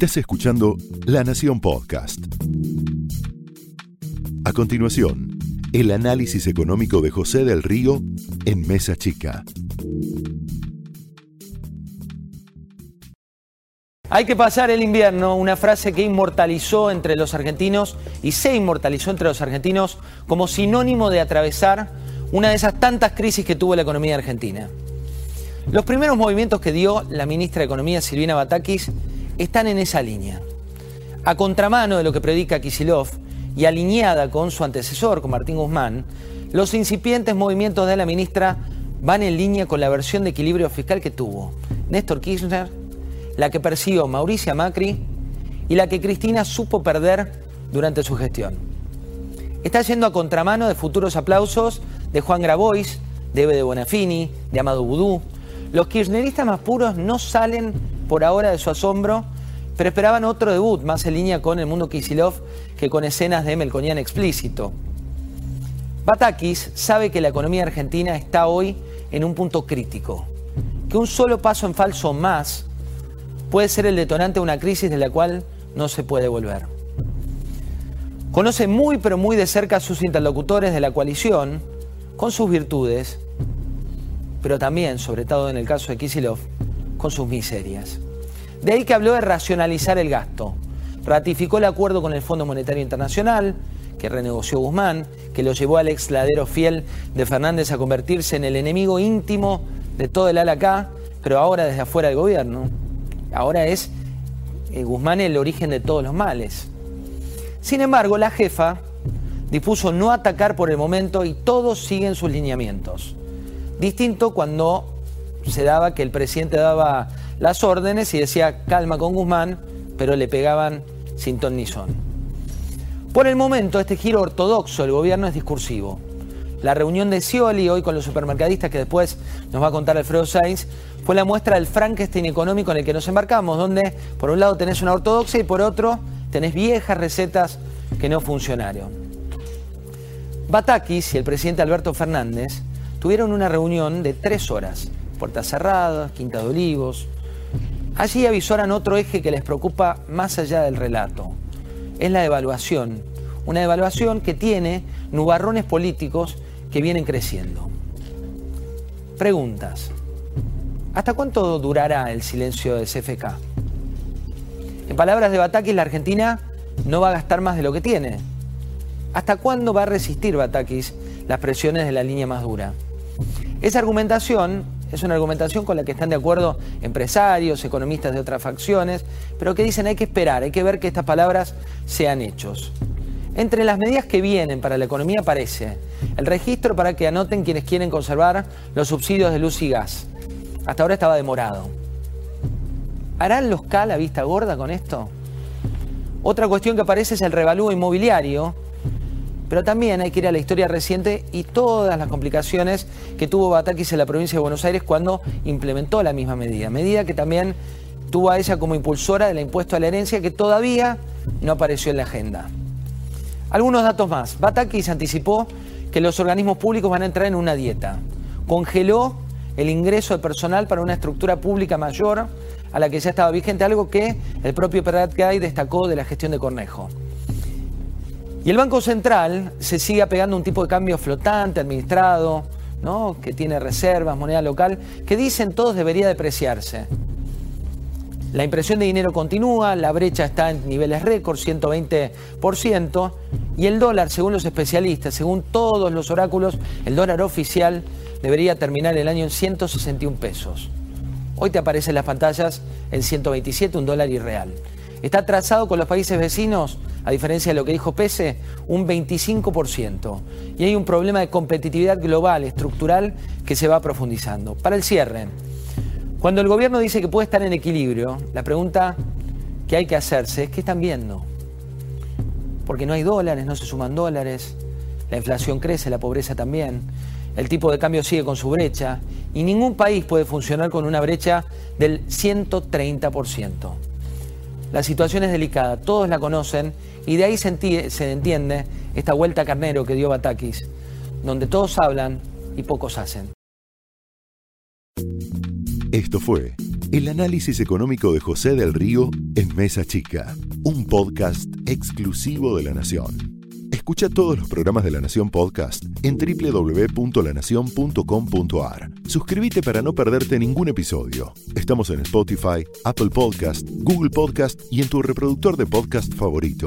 Estás escuchando La Nación Podcast. A continuación, el análisis económico de José del Río en Mesa Chica. Hay que pasar el invierno, una frase que inmortalizó entre los argentinos y se inmortalizó entre los argentinos como sinónimo de atravesar una de esas tantas crisis que tuvo la economía argentina. Los primeros movimientos que dio la ministra de Economía Silvina Batakis están en esa línea. A contramano de lo que predica Kisilov y alineada con su antecesor, con Martín Guzmán, los incipientes movimientos de la ministra van en línea con la versión de equilibrio fiscal que tuvo Néstor Kirchner, la que persiguió Mauricia Macri y la que Cristina supo perder durante su gestión. Está yendo a contramano de futuros aplausos de Juan Grabois, de Eve de Bonafini, de Amado Boudou. Los kirchneristas más puros no salen por ahora de su asombro, pero esperaban otro debut más en línea con el mundo Kisilov que con escenas de Melconian explícito. Batakis sabe que la economía argentina está hoy en un punto crítico, que un solo paso en falso más puede ser el detonante de una crisis de la cual no se puede volver. Conoce muy pero muy de cerca a sus interlocutores de la coalición, con sus virtudes, pero también, sobre todo en el caso de Kisilov, con sus miserias. De ahí que habló de racionalizar el gasto. Ratificó el acuerdo con el Fondo Monetario Internacional, que renegoció Guzmán, que lo llevó al ex ladero fiel de Fernández a convertirse en el enemigo íntimo de todo el ala acá, pero ahora desde afuera del gobierno. Ahora es eh, Guzmán el origen de todos los males. Sin embargo, la jefa dispuso no atacar por el momento y todos siguen sus lineamientos. Distinto cuando se daba que el presidente daba las órdenes y decía calma con Guzmán, pero le pegaban sin ton ni son. Por el momento, este giro ortodoxo del gobierno es discursivo. La reunión de Scioli hoy con los supermercadistas, que después nos va a contar Alfredo Sainz, fue la muestra del Frankenstein económico en el que nos embarcamos, donde por un lado tenés una ortodoxia y por otro tenés viejas recetas que no funcionaron. Batakis y el presidente Alberto Fernández tuvieron una reunión de tres horas, puertas cerradas, Quinta de Olivos. Allí avisoran otro eje que les preocupa más allá del relato. Es la evaluación. Una evaluación que tiene nubarrones políticos que vienen creciendo. Preguntas. ¿Hasta cuánto durará el silencio de CFK? En palabras de Batakis, la Argentina no va a gastar más de lo que tiene. ¿Hasta cuándo va a resistir Batakis las presiones de la línea más dura? Esa argumentación es una argumentación con la que están de acuerdo empresarios, economistas de otras facciones, pero que dicen hay que esperar, hay que ver que estas palabras sean hechos. Entre las medidas que vienen para la economía aparece el registro para que anoten quienes quieren conservar los subsidios de luz y gas. Hasta ahora estaba demorado. ¿Harán los K la vista gorda con esto? Otra cuestión que aparece es el revalúo inmobiliario, pero también hay que ir a la historia reciente y todas las complicaciones que tuvo Batakis en la provincia de Buenos Aires cuando implementó la misma medida. Medida que también tuvo a ella como impulsora del impuesto a la herencia que todavía no apareció en la agenda. Algunos datos más. Batakis anticipó que los organismos públicos van a entrar en una dieta. Congeló el ingreso de personal para una estructura pública mayor a la que ya estaba vigente, algo que el propio Perat Gay destacó de la gestión de Cornejo. Y el Banco Central se sigue apegando a un tipo de cambio flotante, administrado, ¿no? que tiene reservas, moneda local, que dicen todos debería depreciarse. La impresión de dinero continúa, la brecha está en niveles récord, 120%, y el dólar, según los especialistas, según todos los oráculos, el dólar oficial debería terminar el año en 161 pesos. Hoy te aparecen las pantallas en 127, un dólar irreal. Está trazado con los países vecinos, a diferencia de lo que dijo Pese, un 25%. Y hay un problema de competitividad global, estructural, que se va profundizando. Para el cierre, cuando el gobierno dice que puede estar en equilibrio, la pregunta que hay que hacerse es qué están viendo. Porque no hay dólares, no se suman dólares, la inflación crece, la pobreza también, el tipo de cambio sigue con su brecha y ningún país puede funcionar con una brecha del 130%. La situación es delicada, todos la conocen y de ahí se, entiende esta vuelta carnero que dio Batakis, donde todos hablan y pocos hacen. Esto fue El análisis económico de José del Río en Mesa Chica, un podcast exclusivo de La Nación. Escucha todos los programas de La Nación Podcast en www.lanacion.com.ar. Suscríbete para no perderte ningún episodio. Estamos en Spotify, Apple Podcast, Google Podcast y en tu reproductor de podcast favorito.